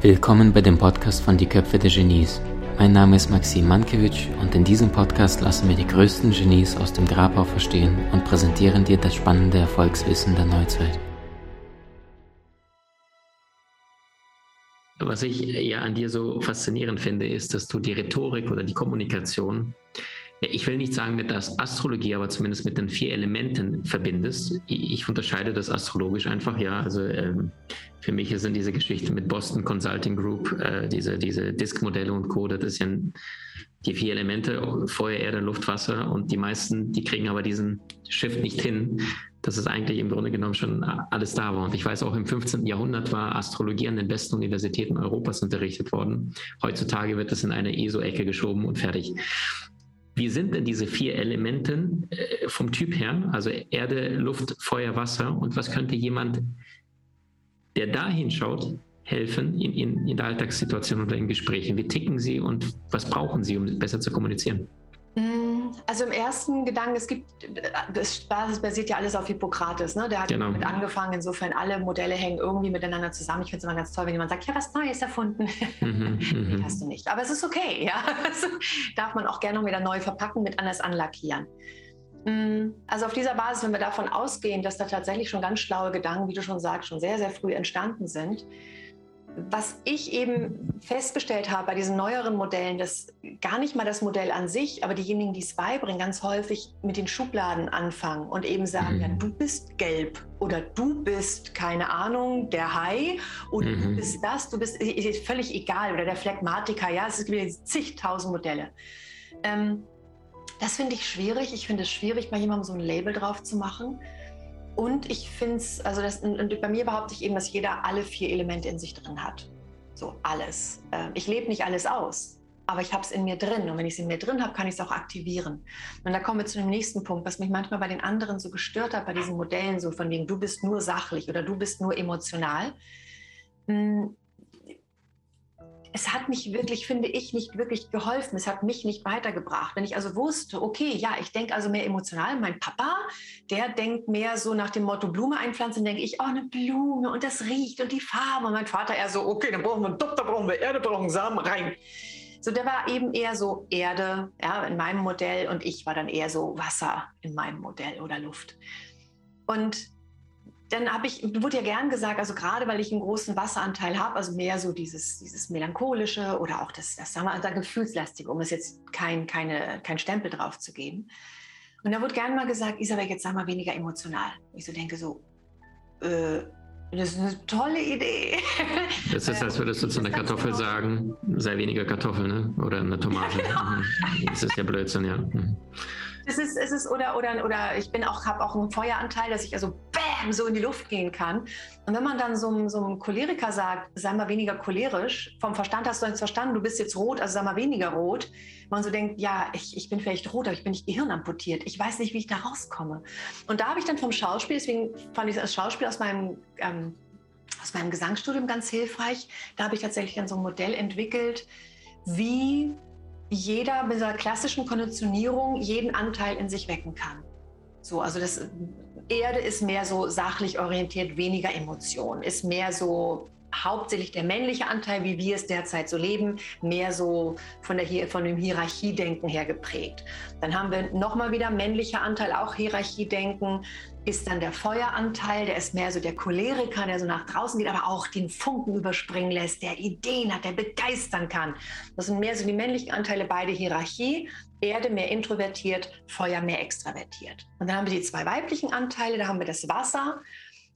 Willkommen bei dem Podcast von Die Köpfe der Genies. Mein Name ist Maxim Mankewitsch und in diesem Podcast lassen wir die größten Genies aus dem Grabau verstehen und präsentieren dir das spannende Erfolgswissen der Neuzeit. Was ich ja an dir so faszinierend finde, ist, dass du die Rhetorik oder die Kommunikation ich will nicht sagen der Astrologie, aber zumindest mit den vier Elementen verbindest. Ich unterscheide das astrologisch einfach, ja. Also ähm, für mich sind diese Geschichten mit Boston Consulting Group, äh, diese, diese Disk-Modelle und Co., das ja die vier Elemente, Feuer, Erde, Luft, Wasser und die meisten, die kriegen aber diesen Shift nicht hin, dass es eigentlich im Grunde genommen schon alles da war. Und ich weiß auch, im 15. Jahrhundert war Astrologie an den besten Universitäten Europas unterrichtet worden. Heutzutage wird das in eine ESO-Ecke geschoben und fertig. Wie sind denn diese vier Elemente äh, vom Typ her, also Erde, Luft, Feuer, Wasser? Und was könnte jemand, der da hinschaut, helfen in, in, in der Alltagssituation oder in Gesprächen? Wie ticken sie und was brauchen sie, um besser zu kommunizieren? Also im ersten Gedanken, es gibt, das basiert ja alles auf Hippokrates, ne? Der hat genau. damit angefangen, insofern alle Modelle hängen irgendwie miteinander zusammen. Ich finde es immer ganz toll, wenn jemand sagt, ja, was Neues erfunden. Mhm, mhm. hast du nicht. Aber es ist okay, ja. Das darf man auch gerne noch wieder neu verpacken, mit anders anlackieren. Mm, also auf dieser Basis, wenn wir davon ausgehen, dass da tatsächlich schon ganz schlaue Gedanken, wie du schon sagst, schon sehr, sehr früh entstanden sind, was ich eben festgestellt habe bei diesen neueren Modellen, dass gar nicht mal das Modell an sich, aber diejenigen, die es beibringen, ganz häufig mit den Schubladen anfangen und eben sagen, mhm. ja, du bist gelb oder du bist, keine Ahnung, der Hai oder mhm. du bist das, du bist ist völlig egal oder der Phlegmatiker, ja, es gibt zigtausend Modelle. Ähm, das finde ich schwierig. Ich finde es schwierig, bei jemandem so ein Label drauf zu machen. Und ich finde es, also das, und bei mir behaupte ich eben, dass jeder alle vier Elemente in sich drin hat. So alles. Ähm, ich lebe nicht alles aus, aber ich habe es in mir drin. Und wenn ich es in mir drin habe, kann ich es auch aktivieren. Und da kommen wir zu dem nächsten Punkt, was mich manchmal bei den anderen so gestört hat, bei diesen Modellen, so von wegen, du bist nur sachlich oder du bist nur emotional. Hm, es hat mich wirklich, finde ich, nicht wirklich geholfen. Es hat mich nicht weitergebracht. Wenn ich also wusste, okay, ja, ich denke also mehr emotional. Mein Papa, der denkt mehr so nach dem Motto Blume einpflanzen, denke ich, oh, eine Blume und das riecht und die Farbe. Und mein Vater eher so, okay, dann brauchen wir einen Duft, da brauchen wir Erde, brauchen Samen rein. So, der war eben eher so Erde, ja, in meinem Modell und ich war dann eher so Wasser in meinem Modell oder Luft. Und dann habe ich, wurde ja gern gesagt, also gerade weil ich einen großen Wasseranteil habe, also mehr so dieses, dieses melancholische oder auch das, das sagen wir, also gefühlslastige, um es jetzt kein, keine, kein Stempel drauf zu geben. Und da wurde gern mal gesagt, Isabel, jetzt sag mal weniger emotional. Ich so denke so, äh, das ist eine tolle Idee. Das ist, als würdest du zu einer Kartoffel sagen, sei weniger Kartoffel, ne? Oder eine Tomate. Ja, genau. Mhm. Das ist ja Blödsinn, ja. Mhm. Es ist, es ist, oder, oder, oder ich bin auch, habe auch einen Feueranteil, dass ich also so in die Luft gehen kann. Und wenn man dann so, so einem Choleriker sagt, sei mal weniger cholerisch, vom Verstand hast du jetzt verstanden, du bist jetzt rot, also sei mal weniger rot. Man so denkt, ja, ich, ich bin vielleicht rot, aber ich bin nicht gehirnamputiert. Ich weiß nicht, wie ich da rauskomme. Und da habe ich dann vom Schauspiel, deswegen fand ich das Schauspiel aus meinem, ähm, aus meinem Gesangsstudium ganz hilfreich. Da habe ich tatsächlich dann so ein Modell entwickelt, wie jeder mit dieser klassischen Konditionierung jeden Anteil in sich wecken kann. So, also das Erde ist mehr so sachlich orientiert, weniger Emotion, ist mehr so hauptsächlich der männliche Anteil, wie wir es derzeit so leben, mehr so von, der, von dem Hierarchiedenken her geprägt. Dann haben wir nochmal wieder männlicher Anteil, auch Hierarchiedenken, ist dann der Feueranteil, der ist mehr so der Choleriker, der so nach draußen geht, aber auch den Funken überspringen lässt, der Ideen hat, der begeistern kann. Das sind mehr so die männlichen Anteile, beide Hierarchie. Erde mehr introvertiert, Feuer mehr extravertiert. Und dann haben wir die zwei weiblichen Anteile, da haben wir das Wasser,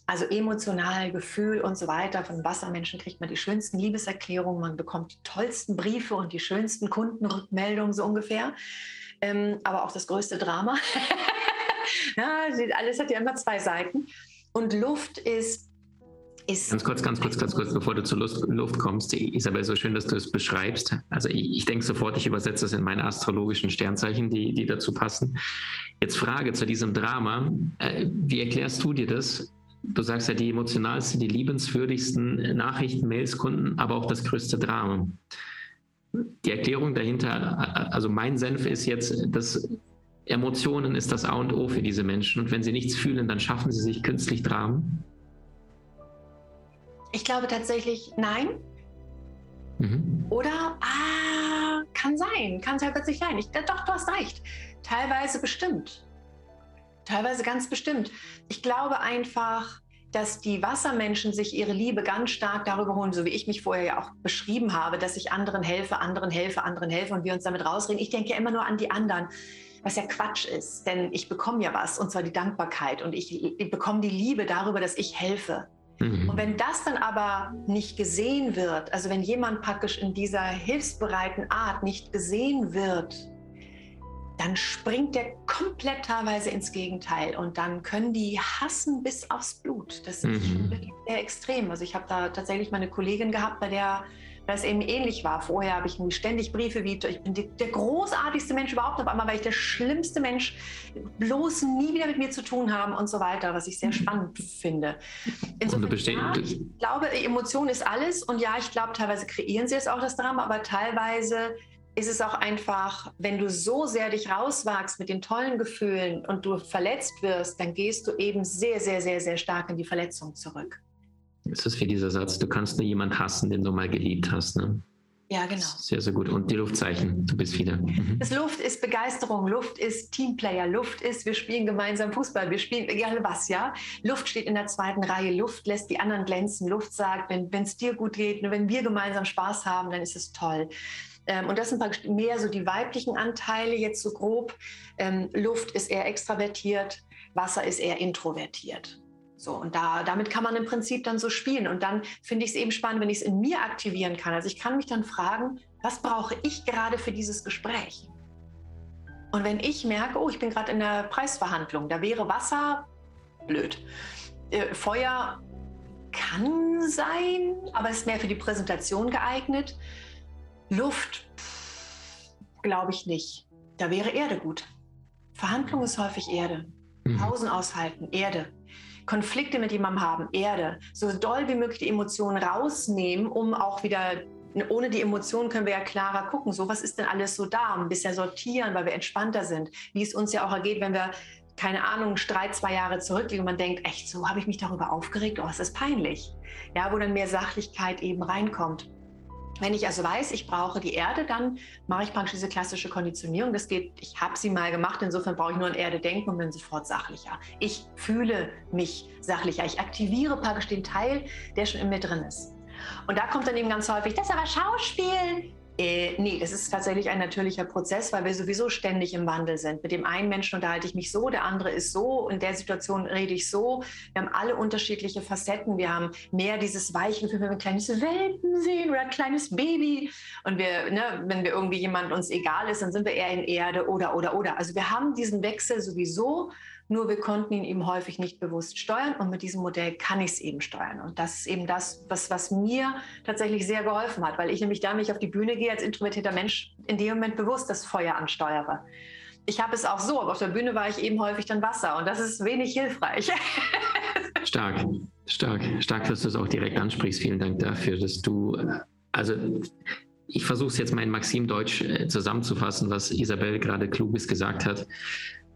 also emotional, Gefühl und so weiter. Von Wassermenschen kriegt man die schönsten Liebeserklärungen, man bekommt die tollsten Briefe und die schönsten Kundenrückmeldungen so ungefähr. Ähm, aber auch das größte Drama. ja, alles hat ja immer zwei Seiten. Und Luft ist. Ganz kurz, ganz kurz, ganz kurz, bevor du zur Luft, Luft kommst. Isabel, so schön, dass du es beschreibst. Also ich, ich denke sofort, ich übersetze das in meine astrologischen Sternzeichen, die, die dazu passen. Jetzt Frage zu diesem Drama. Äh, wie erklärst du dir das? Du sagst ja, die emotionalsten, die liebenswürdigsten Nachrichten, Mails, Kunden, aber auch das größte Drama. Die Erklärung dahinter, also mein Senf ist jetzt, dass Emotionen ist das A und O für diese Menschen. Und wenn sie nichts fühlen, dann schaffen sie sich künstlich Dramen? Ich glaube tatsächlich nein. Mhm. Oder, ah, kann sein, kann sehr plötzlich sein. Ich, doch, du hast recht. Teilweise bestimmt. Teilweise ganz bestimmt. Ich glaube einfach, dass die Wassermenschen sich ihre Liebe ganz stark darüber holen, so wie ich mich vorher ja auch beschrieben habe, dass ich anderen helfe, anderen helfe, anderen helfe und wir uns damit rausreden. Ich denke ja immer nur an die anderen, was ja Quatsch ist, denn ich bekomme ja was und zwar die Dankbarkeit und ich, ich bekomme die Liebe darüber, dass ich helfe. Mhm. Und wenn das dann aber nicht gesehen wird, also wenn jemand praktisch in dieser hilfsbereiten Art nicht gesehen wird, dann springt der komplett teilweise ins Gegenteil und dann können die hassen bis aufs Blut. Das ist mhm. wirklich sehr extrem. Also ich habe da tatsächlich meine Kollegin gehabt, bei der das eben ähnlich war. Vorher habe ich ständig Briefe wie, ich bin die, der großartigste Mensch überhaupt, auf einmal war ich der schlimmste Mensch, bloß nie wieder mit mir zu tun haben und so weiter, was ich sehr mhm. spannend finde. Insofern, ja, ich glaube, Emotion ist alles und ja, ich glaube, teilweise kreieren sie es auch, das Drama, aber teilweise ist es auch einfach, wenn du so sehr dich rauswagst mit den tollen Gefühlen und du verletzt wirst, dann gehst du eben sehr, sehr, sehr, sehr stark in die Verletzung zurück. Es ist wie dieser Satz, du kannst nur jemanden hassen, den du mal geliebt hast. Ne? Ja, genau. Sehr, sehr gut. Und die Luftzeichen, du bist wieder. Mhm. Das Luft ist Begeisterung, Luft ist Teamplayer, Luft ist, wir spielen gemeinsam Fußball, wir spielen egal was, ja. Luft steht in der zweiten Reihe, Luft lässt die anderen glänzen, Luft sagt, wenn es dir gut geht, wenn wir gemeinsam Spaß haben, dann ist es toll. Ähm, und das sind mehr so die weiblichen Anteile, jetzt so grob. Ähm, Luft ist eher extravertiert, Wasser ist eher introvertiert. So, und da, damit kann man im Prinzip dann so spielen. Und dann finde ich es eben spannend, wenn ich es in mir aktivieren kann. Also ich kann mich dann fragen, was brauche ich gerade für dieses Gespräch? Und wenn ich merke, oh, ich bin gerade in der Preisverhandlung, da wäre Wasser blöd. Äh, Feuer kann sein, aber ist mehr für die Präsentation geeignet. Luft, glaube ich nicht. Da wäre Erde gut. Verhandlung ist häufig Erde. Mhm. Pausen aushalten, Erde. Konflikte mit jemandem haben, Erde. So doll wie möglich die Emotionen rausnehmen, um auch wieder, ohne die Emotionen können wir ja klarer gucken, so was ist denn alles so da, ein bisschen sortieren, weil wir entspannter sind. Wie es uns ja auch ergeht, wenn wir keine Ahnung, Streit zwei Jahre zurückliegen und man denkt, echt, so habe ich mich darüber aufgeregt, oh, es ist peinlich. Ja, wo dann mehr Sachlichkeit eben reinkommt. Wenn ich also weiß, ich brauche die Erde, dann mache ich praktisch diese klassische Konditionierung. Das geht, ich habe sie mal gemacht, insofern brauche ich nur an Erde denken und bin sofort sachlicher. Ich fühle mich sachlicher. Ich aktiviere praktisch den Teil, der schon in mir drin ist. Und da kommt dann eben ganz häufig, das ist aber Schauspiel. Äh, nee, das ist tatsächlich ein natürlicher Prozess, weil wir sowieso ständig im Wandel sind. Mit dem einen Menschen unterhalte ich mich so, der andere ist so, in der Situation rede ich so. Wir haben alle unterschiedliche Facetten. Wir haben mehr dieses weiche Gefühl, wenn wir ein kleines Welpen sehen oder ein kleines Baby. Und wir, ne, wenn wir irgendwie jemand uns egal ist, dann sind wir eher in Erde oder, oder, oder. Also wir haben diesen Wechsel sowieso nur wir konnten ihn eben häufig nicht bewusst steuern und mit diesem Modell kann ich es eben steuern. Und das ist eben das, was, was mir tatsächlich sehr geholfen hat, weil ich nämlich da, wenn ich auf die Bühne gehe als introvertierter Mensch, in dem Moment bewusst das Feuer ansteuere. Ich habe es auch so, aber auf der Bühne war ich eben häufig dann Wasser und das ist wenig hilfreich. stark, stark, stark, dass du es auch direkt ansprichst. Vielen Dank dafür, dass du, also ich versuche es jetzt mal in Maxim Deutsch äh, zusammenzufassen, was Isabel gerade kluges gesagt hat.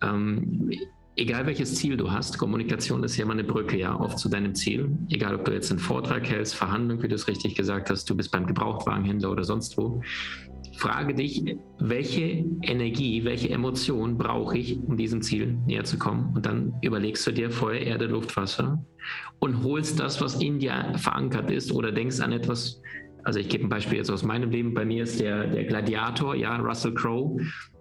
Ähm, egal welches Ziel du hast, Kommunikation ist ja immer eine Brücke, ja, oft zu deinem Ziel. Egal, ob du jetzt einen Vortrag hältst, Verhandlung, wie du es richtig gesagt hast, du bist beim Gebrauchtwagenhändler oder sonst wo. Frage dich, welche Energie, welche Emotion brauche ich, um diesem Ziel näher zu kommen? Und dann überlegst du dir Feuer, Erde, Luft, Wasser und holst das, was in dir verankert ist oder denkst an etwas, also ich gebe ein Beispiel jetzt aus meinem Leben. Bei mir ist der, der Gladiator, ja, Russell Crowe.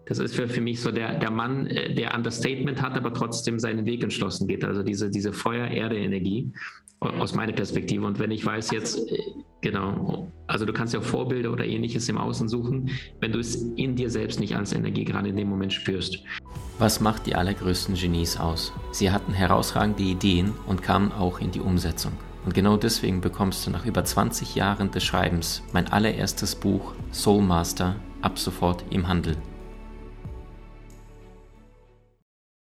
Das ist für, für mich so der, der Mann, äh, der Understatement hat, aber trotzdem seinen Weg entschlossen geht. Also diese, diese Feuer-Erde-Energie aus meiner Perspektive. Und wenn ich weiß jetzt, äh, genau, also du kannst ja Vorbilder oder ähnliches im Außen suchen, wenn du es in dir selbst nicht als Energie gerade in dem Moment spürst. Was macht die allergrößten Genies aus? Sie hatten herausragende Ideen und kamen auch in die Umsetzung. Und genau deswegen bekommst du nach über 20 Jahren des Schreibens mein allererstes Buch Soul Master ab sofort im Handel.